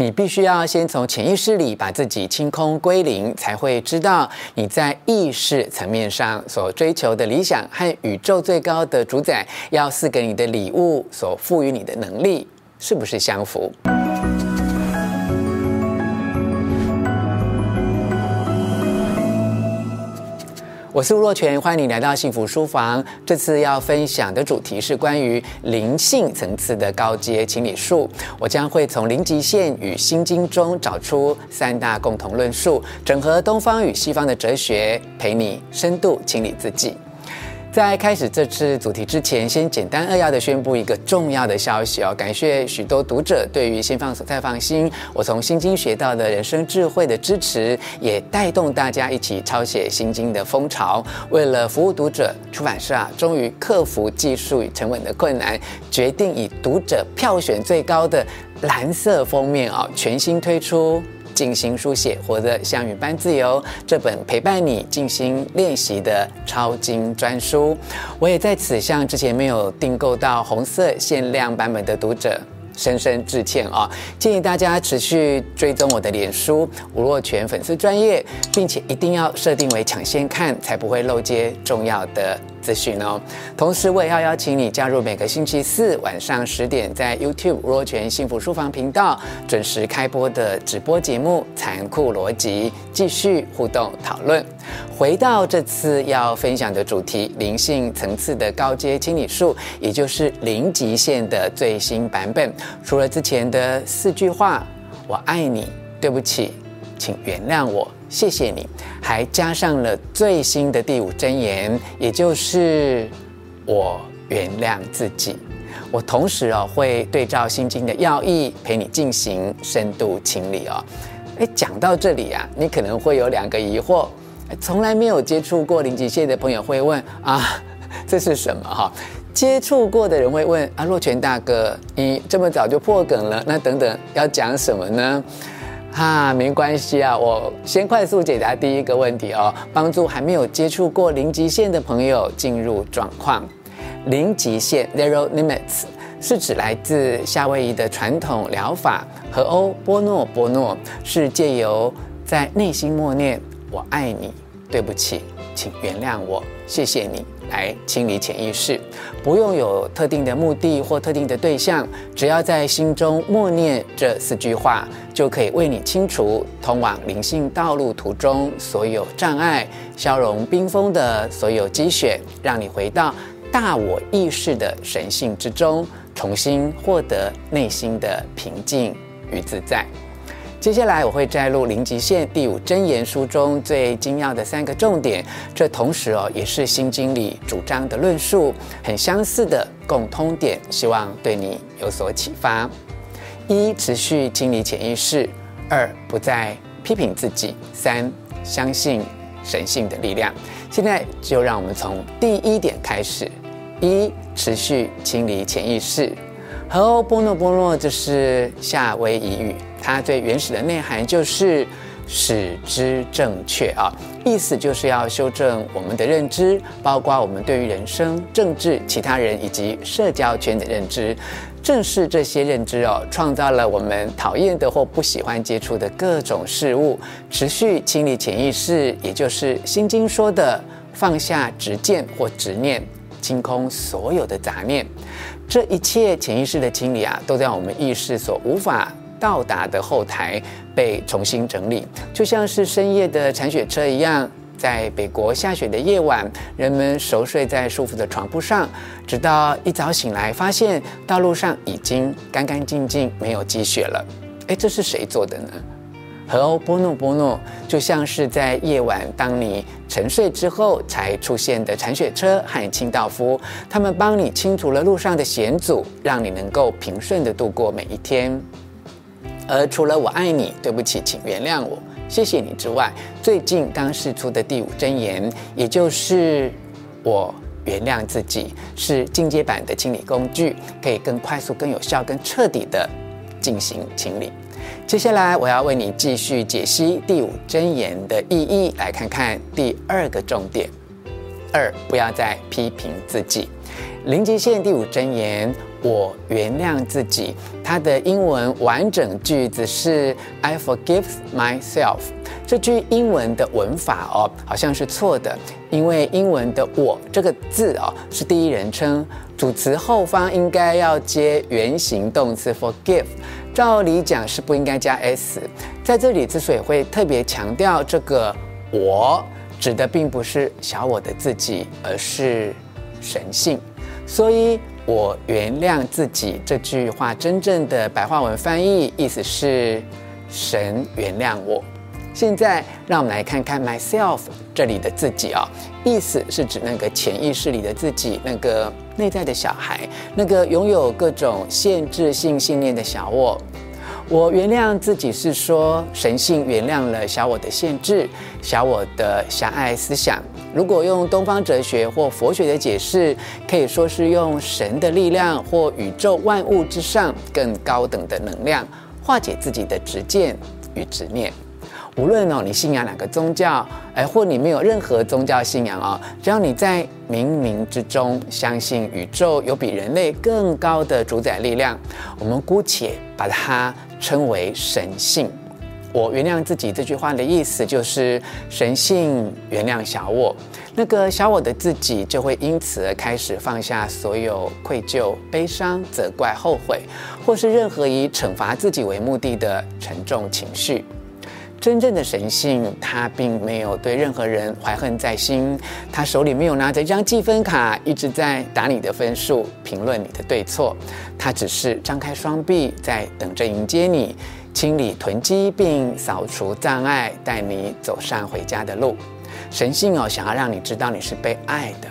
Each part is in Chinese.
你必须要先从潜意识里把自己清空归零，才会知道你在意识层面上所追求的理想和宇宙最高的主宰要赐给你的礼物所赋予你的能力是不是相符。我是吴若权，欢迎你来到幸福书房。这次要分享的主题是关于灵性层次的高阶清理术。我将会从零极限与心经中找出三大共同论述，整合东方与西方的哲学，陪你深度清理自己。在开始这次主题之前，先简单扼要的宣布一个重要的消息哦！感谢许多读者对于《先放手再放心》，我从《心经》学到的人生智慧的支持，也带动大家一起抄写《心经》的风潮。为了服务读者，出版社啊，终于克服技术与成本的困难，决定以读者票选最高的蓝色封面啊，全新推出。静心书写，活得像云般自由。这本陪伴你静心练习的超精专书，我也在此向之前没有订购到红色限量版本的读者深深致歉啊！建议大家持续追踪我的脸书吴若权粉丝专页，并且一定要设定为抢先看，才不会漏接重要的。资讯哦，同时我也要邀请你加入每个星期四晚上十点在 YouTube 若权幸福书房频道准时开播的直播节目《残酷逻辑》，继续互动讨论。回到这次要分享的主题：灵性层次的高阶清理术，也就是零极限的最新版本。除了之前的四句话“我爱你”“对不起”“请原谅我”。谢谢你，还加上了最新的第五真言，也就是我原谅自己。我同时哦会对照心经的要义，陪你进行深度清理哦。哎，讲到这里啊，你可能会有两个疑惑：从来没有接触过零极限的朋友会问啊，这是什么哈？接触过的人会问啊，若泉大哥，你这么早就破梗了，那等等要讲什么呢？哈，没关系啊，我先快速解答第一个问题哦，帮助还没有接触过零极限的朋友进入状况。零极限 （Zero Limits） 是指来自夏威夷的传统疗法和欧波诺波诺，是借由在内心默念“我爱你”，“对不起”。请原谅我，谢谢你来清理潜意识，不用有特定的目的或特定的对象，只要在心中默念这四句话，就可以为你清除通往灵性道路途中所有障碍，消融冰封的所有积雪，让你回到大我意识的神性之中，重新获得内心的平静与自在。接下来我会摘录《零极限》第五真言书中最精要的三个重点，这同时哦也是《心经》里主张的论述，很相似的共通点，希望对你有所启发。一、持续清理潜意识；二、不再批评自己；三、相信神性的力量。现在就让我们从第一点开始：一、持续清理潜意识。和欧波诺波诺，这是夏威夷语。它最原始的内涵就是使之正确啊，意思就是要修正我们的认知，包括我们对于人生、政治、其他人以及社交圈的认知。正是这些认知哦，创造了我们讨厌的或不喜欢接触的各种事物。持续清理潜意识，也就是《心经》说的放下执见或执念，清空所有的杂念。这一切潜意识的清理啊，都在我们意识所无法。到达的后台被重新整理，就像是深夜的铲雪车一样。在北国下雪的夜晚，人们熟睡在舒服的床铺上，直到一早醒来，发现道路上已经干干净净，没有积雪了。哎，这是谁做的呢？和欧波诺波诺，就像是在夜晚，当你沉睡之后才出现的铲雪车和清道夫，他们帮你清除了路上的险阻，让你能够平顺地度过每一天。而除了我爱你，对不起，请原谅我，谢谢你之外，最近刚释出的第五真言，也就是我原谅自己，是进阶版的清理工具，可以更快速、更有效、更彻底的进行清理。接下来，我要为你继续解析第五真言的意义，来看看。第二个重点：二，不要再批评自己。零极限第五真言：我原谅自己，它的英文完整句子是 I forgive myself。这句英文的文法哦，好像是错的，因为英文的“我”这个字哦是第一人称，主词后方应该要接原形动词 forgive，照理讲是不应该加 s。在这里之所以会特别强调这个“我”，指的并不是小我的自己，而是神性，所以。我原谅自己这句话真正的白话文翻译意思是神原谅我。现在让我们来看看 myself 这里的自己啊、哦，意思是指那个潜意识里的自己，那个内在的小孩，那个拥有各种限制性信念的小我。我原谅自己是说神性原谅了小我的限制，小我的狭隘思想。如果用东方哲学或佛学的解释，可以说是用神的力量或宇宙万物之上更高等的能量化解自己的执见与执念。无论哦你信仰哪个宗教，哎或你没有任何宗教信仰哦，只要你在冥冥之中相信宇宙有比人类更高的主宰力量，我们姑且把它称为神性。我原谅自己这句话的意思就是神性原谅小我，那个小我的自己就会因此而开始放下所有愧疚、悲伤、责怪、后悔，或是任何以惩罚自己为目的的沉重情绪。真正的神性，他并没有对任何人怀恨在心，他手里没有拿着一张积分卡，一直在打你的分数，评论你的对错，他只是张开双臂在等着迎接你。清理囤积并扫除障碍，带你走上回家的路。神性哦，想要让你知道你是被爱的。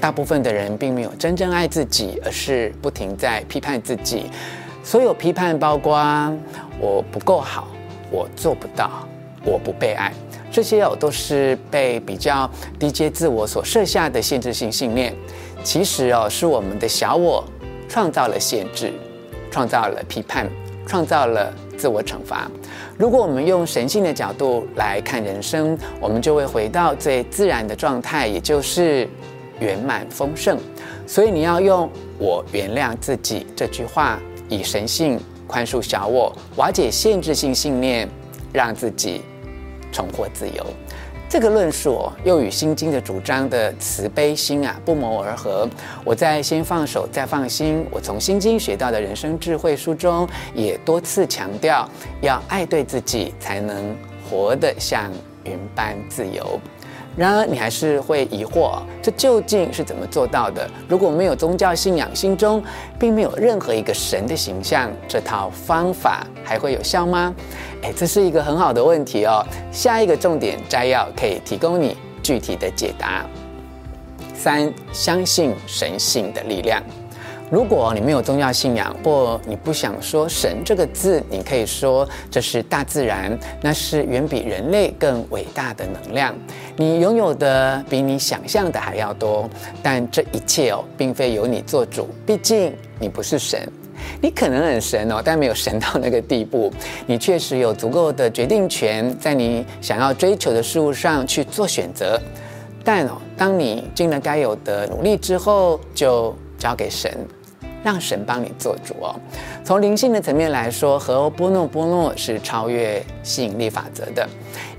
大部分的人并没有真正爱自己，而是不停在批判自己。所有批判包括我不够好，我做不到，我不被爱。这些哦，都是被比较低阶自我所设下的限制性信念。其实哦，是我们的小我创造了限制，创造了批判，创造了。自我惩罚。如果我们用神性的角度来看人生，我们就会回到最自然的状态，也就是圆满丰盛。所以你要用“我原谅自己”这句话，以神性宽恕小我，瓦解限制性信念，让自己重获自由。这个论述哦，又与《心经》的主张的慈悲心啊不谋而合。我在《先放手，再放心》，我从《心经》学到的人生智慧书中，也多次强调，要爱对自己，才能活得像云般自由。然而，你还是会疑惑，这究竟是怎么做到的？如果没有宗教信仰，心中并没有任何一个神的形象，这套方法还会有效吗？哎，这是一个很好的问题哦。下一个重点摘要可以提供你具体的解答。三，相信神性的力量。如果你没有宗教信仰，或你不想说“神”这个字，你可以说这是大自然，那是远比人类更伟大的能量。你拥有的比你想象的还要多，但这一切哦，并非由你做主，毕竟你不是神。你可能很神哦，但没有神到那个地步。你确实有足够的决定权，在你想要追求的事物上去做选择，但哦，当你尽了该有的努力之后，就交给神。让神帮你做主哦。从灵性的层面来说，和波诺波诺是超越吸引力法则的，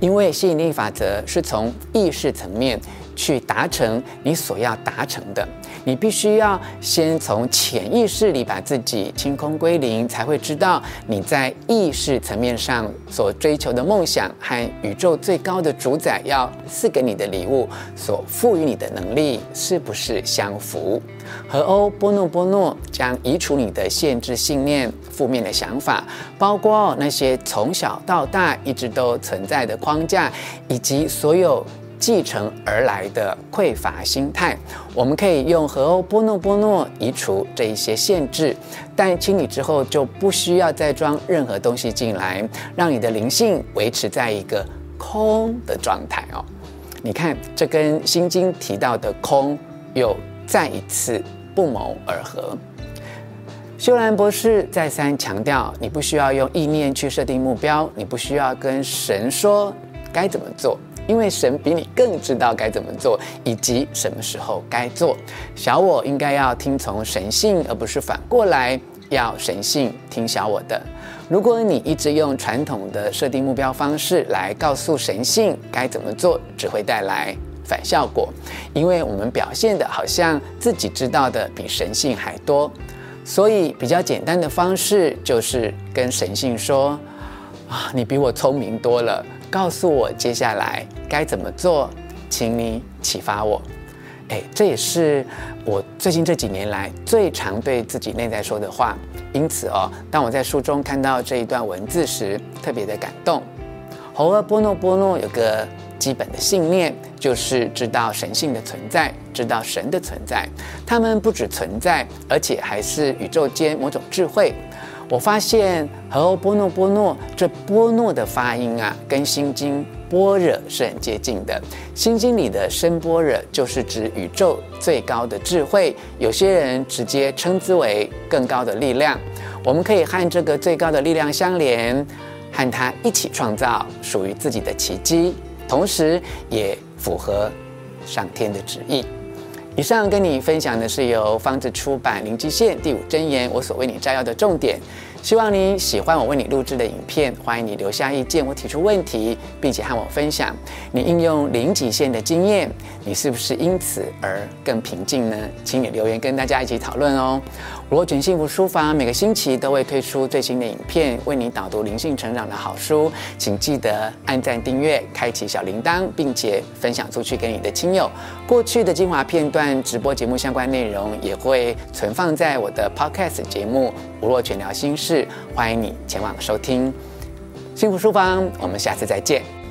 因为吸引力法则是从意识层面去达成你所要达成的。你必须要先从潜意识里把自己清空归零，才会知道你在意识层面上所追求的梦想和宇宙最高的主宰要赐给你的礼物所赋予你的能力是不是相符。和欧波诺波诺将移除你的限制信念、负面的想法，包括那些从小到大一直都存在的框架，以及所有。继承而来的匮乏心态，我们可以用荷欧波诺波诺移除这一些限制，但清理之后就不需要再装任何东西进来，让你的灵性维持在一个空的状态哦。你看，这跟《心经》提到的空又再一次不谋而合。修兰博士再三强调，你不需要用意念去设定目标，你不需要跟神说该怎么做。因为神比你更知道该怎么做，以及什么时候该做。小我应该要听从神性，而不是反过来要神性听小我的。如果你一直用传统的设定目标方式来告诉神性该怎么做，只会带来反效果，因为我们表现的好像自己知道的比神性还多。所以比较简单的方式就是跟神性说：“啊，你比我聪明多了，告诉我接下来该怎么做，请你启发我。”哎，这也是我最近这几年来最常对自己内在说的话。因此哦，当我在书中看到这一段文字时，特别的感动。猴儿波诺波诺有个基本的信念，就是知道神性的存在，知道神的存在。他们不只存在，而且还是宇宙间某种智慧。我发现和波诺波诺这波诺的发音啊，跟心经般若是很接近的。心经里的深般若就是指宇宙最高的智慧，有些人直接称之为更高的力量。我们可以和这个最高的力量相连，和它一起创造属于自己的奇迹，同时也符合上天的旨意。以上跟你分享的是由方子出版《零极限第五真言》，我所为你摘要的重点。希望你喜欢我为你录制的影片，欢迎你留下意见我提出问题，并且和我分享你应用零极限的经验，你是不是因此而更平静呢？请你留言跟大家一起讨论哦。吴若权幸福书房每个星期都会推出最新的影片，为你导读灵性成长的好书，请记得按赞、订阅、开启小铃铛，并且分享出去给你的亲友。过去的精华片段、直播节目相关内容也会存放在我的 Podcast 节目《吴若权聊心事》，欢迎你前往收听。幸福书房，我们下次再见。